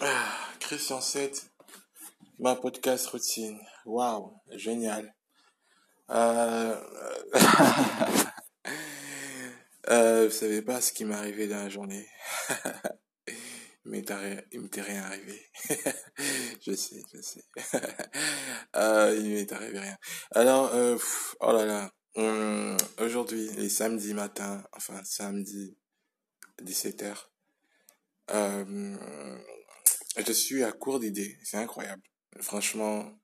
Ah, Christian 7, ma podcast routine. Waouh, génial. Euh... euh, vous savez pas ce qui m'est arrivé dans la journée. Mais il m'était rien arrivé. je sais, je sais. euh, il m'est arrivé rien. Alors, euh, oh là là. Hum, aujourd'hui, les samedis matin, enfin samedi 17h, euh, je suis à court d'idées. C'est incroyable. Franchement,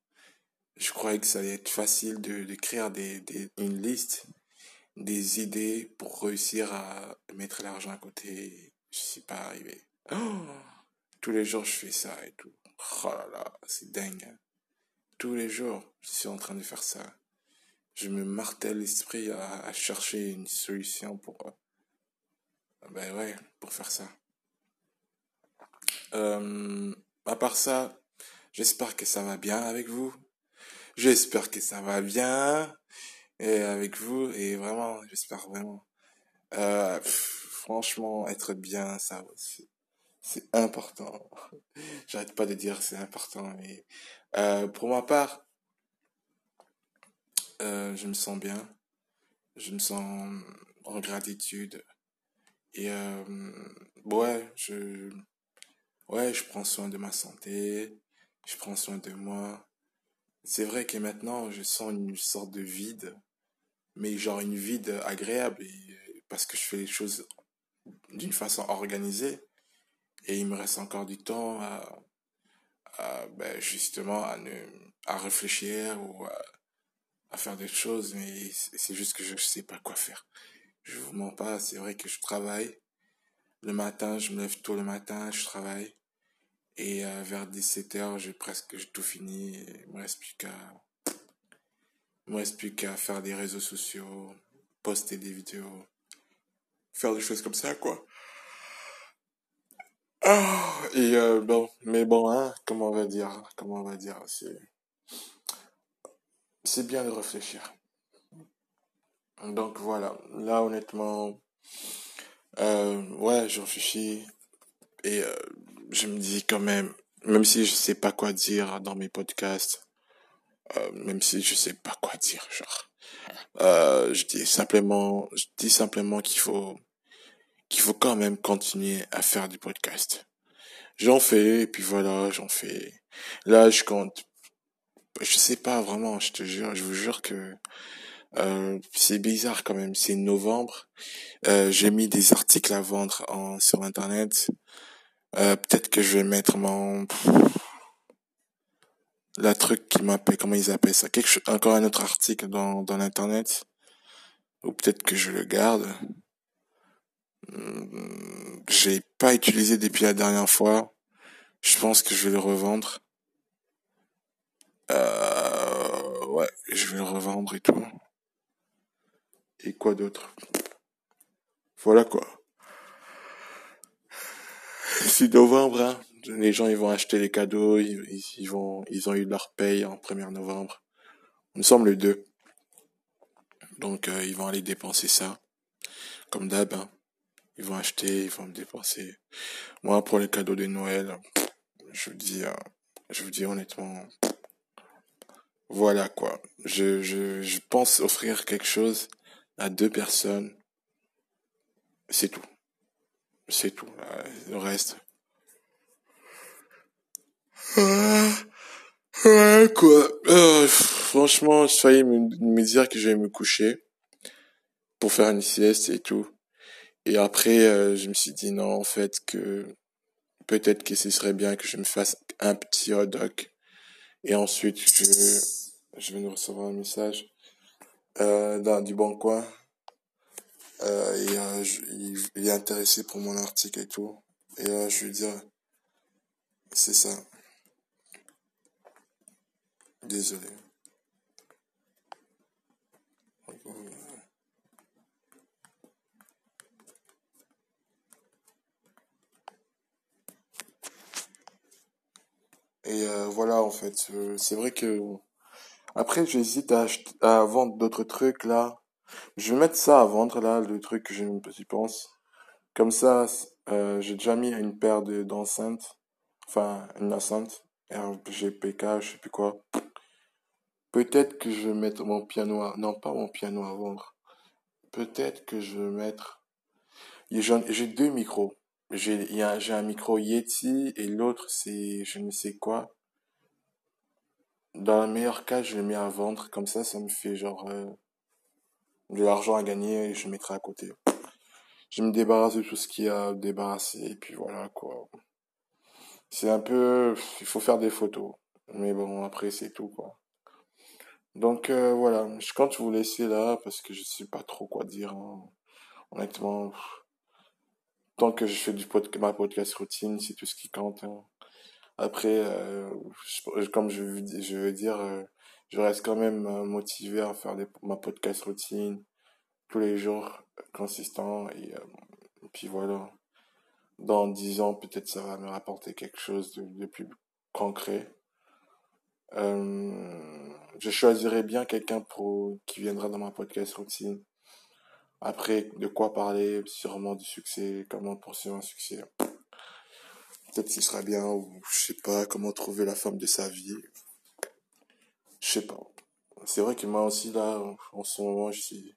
je croyais que ça allait être facile de d'écrire des, des, une liste des idées pour réussir à mettre l'argent à côté. Je suis pas arrivé. Oh, tous les jours, je fais ça et tout. Oh là là, c'est dingue. Tous les jours, je suis en train de faire ça. Je me martèle l'esprit à, à, chercher une solution pour, euh, ben ouais, pour faire ça. Euh, à part ça, j'espère que ça va bien avec vous. J'espère que ça va bien et avec vous et vraiment, j'espère vraiment. Euh, franchement, être bien, ça c'est important. J'arrête pas de dire c'est important, mais euh, pour ma part, euh, je me sens bien. Je me sens en gratitude. Et euh, ouais, je ouais, je prends soin de ma santé, je prends soin de moi. C'est vrai que maintenant, je sens une sorte de vide, mais genre une vide agréable, parce que je fais les choses d'une façon organisée, et il me reste encore du temps à, ben justement, à, ne, à réfléchir ou à, faire des choses, mais c'est juste que je sais pas quoi faire. Je vous mens pas, c'est vrai que je travaille. Le matin, je me lève tôt le matin, je travaille. Et euh, vers 17h, j'ai presque tout fini. Il me reste plus qu'à, me reste plus qu'à faire des réseaux sociaux, poster des vidéos, faire des choses comme ça, quoi. Ah, et euh, bon, mais bon, hein, comment on va dire, comment on va dire, c'est, c'est bien de réfléchir. Donc voilà, là honnêtement, euh, ouais, je réfléchis et euh, je me dis quand même, même si je sais pas quoi dire dans mes podcasts, euh, même si je sais pas quoi dire, genre, euh, je dis simplement, je dis simplement qu'il faut, qu'il faut quand même continuer à faire du podcast. J'en fais, et puis voilà, j'en fais. Là, je compte, je sais pas vraiment, je te jure, je vous jure que euh, c'est bizarre quand même, c'est novembre. Euh, j'ai mis des articles à vendre en, sur internet. Euh, peut-être que je vais mettre mon la truc qui m'appelle comment ils appellent ça? Quelque encore un autre article dans dans l'internet. Ou peut-être que je le garde. Hmm, j'ai pas utilisé depuis la dernière fois. Je pense que je vais le revendre. Euh, ouais je vais le revendre et tout. Et quoi d'autre? Voilà quoi novembre, hein. Les gens, ils vont acheter les cadeaux, ils, vont, ils ont eu leur paye en 1er novembre. Nous sommes le 2. Donc, euh, ils vont aller dépenser ça. Comme d'hab, hein. Ils vont acheter, ils vont dépenser. Moi, pour les cadeaux de Noël, je vous dis, euh, je vous dis honnêtement, voilà quoi. Je, je, je pense offrir quelque chose à deux personnes. C'est tout. C'est tout. Le reste. Quoi. Euh, franchement, je failli me, me dire que je vais me coucher pour faire une sieste et tout. Et après, euh, je me suis dit non, en fait, que peut-être que ce serait bien que je me fasse un petit hot dog. Et ensuite, je, je vais nous recevoir un message euh, dans, du bon coin euh, et il, il, est intéressé pour mon article et tout. Et là, je lui dis, c'est ça. Désolé. Et euh, voilà, en fait, euh, c'est vrai que après j'hésite à, vendre d'autres trucs là je vais mettre ça à vendre là, le truc que j'y pense. Comme ça, euh, j'ai déjà mis une paire de d'enceintes. enfin, une enceinte, RGPK, je sais plus quoi. Peut-être que je vais mettre mon piano à, non, pas mon piano à vendre. Peut-être que je vais mettre, j'ai deux micros. J'ai, un micro Yeti et l'autre c'est, je ne sais quoi. Dans le meilleur cas, je le mets à vendre. Comme ça, ça me fait genre, euh, de l'argent à gagner et je mettrai à côté. Je me débarrasse de tout ce qu'il y a à débarrasser et puis voilà quoi. C'est un peu, il faut faire des photos. Mais bon, après c'est tout quoi. Donc euh, voilà, je compte vous laisser là parce que je sais pas trop quoi dire. Hein. Honnêtement, tant que je fais du ma podcast routine, c'est tout ce qui compte. Hein. Après, euh, comme je, veux dire, euh, je reste quand même motivé à faire ma podcast routine tous les jours consistant et, puis voilà. Dans dix ans, peut-être ça va me rapporter quelque chose de, plus concret. Je choisirai bien quelqu'un pour qui viendra dans ma podcast routine. Après, de quoi parler, sûrement du succès, comment poursuivre un succès? Peut-être qu'il sera bien, ou je sais pas, comment trouver la femme de sa vie. Je sais pas. C'est vrai que moi aussi, là, en ce moment, je suis,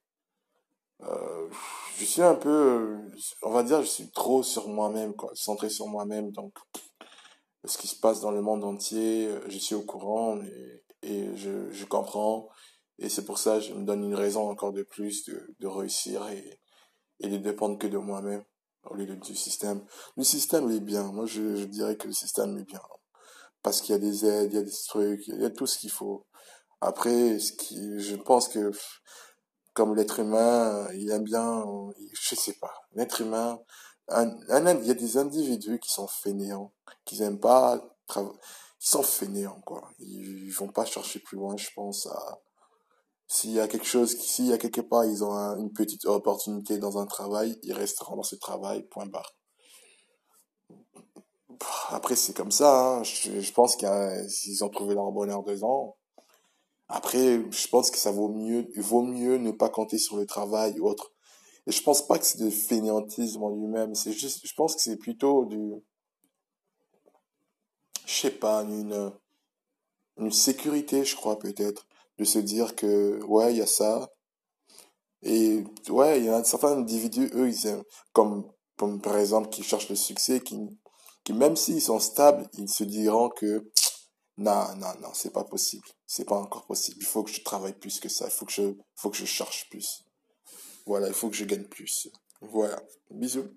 euh, je suis un peu, on va dire, je suis trop sur moi-même, quoi, centré sur moi-même, donc, ce qui se passe dans le monde entier, je suis au courant et, et je, je comprends. Et c'est pour ça que je me donne une raison encore de plus de, de réussir et, et de dépendre que de moi-même au lieu du système. Le système est bien. Moi, je, dirais que le système est bien. Parce qu'il y a des aides, il y a des trucs, il y a tout ce qu'il faut. Après, ce qui, je pense que, comme l'être humain, il aime bien, je sais pas, l'être humain, un, il y a des individus qui sont fainéants, qui n'aiment pas qui sont fainéants, quoi. Ils, ils vont pas chercher plus loin, je pense, à, s'il y a quelque chose, s'il y a quelque part, ils ont une petite opportunité dans un travail, ils resteront dans ce travail, point barre. Après, c'est comme ça, hein. je, pense qu'ils ont trouvé leur bonheur dedans. Après, je pense que ça vaut mieux, vaut mieux ne pas compter sur le travail ou autre. Et je pense pas que c'est du fainéantisme en lui-même, c'est juste, je pense que c'est plutôt du, je sais pas, une, une sécurité, je crois, peut-être, de se dire que, ouais, il y a ça. Et, ouais, il y a certains individus, eux, ils aiment, comme, comme par exemple, qui cherchent le succès, qui, qui même s'ils sont stables, ils se diront que, non, non, non, c'est pas possible. C'est pas encore possible. Il faut que je travaille plus que ça. Il faut que je, faut que je cherche plus. Voilà, il faut que je gagne plus. Voilà. Bisous.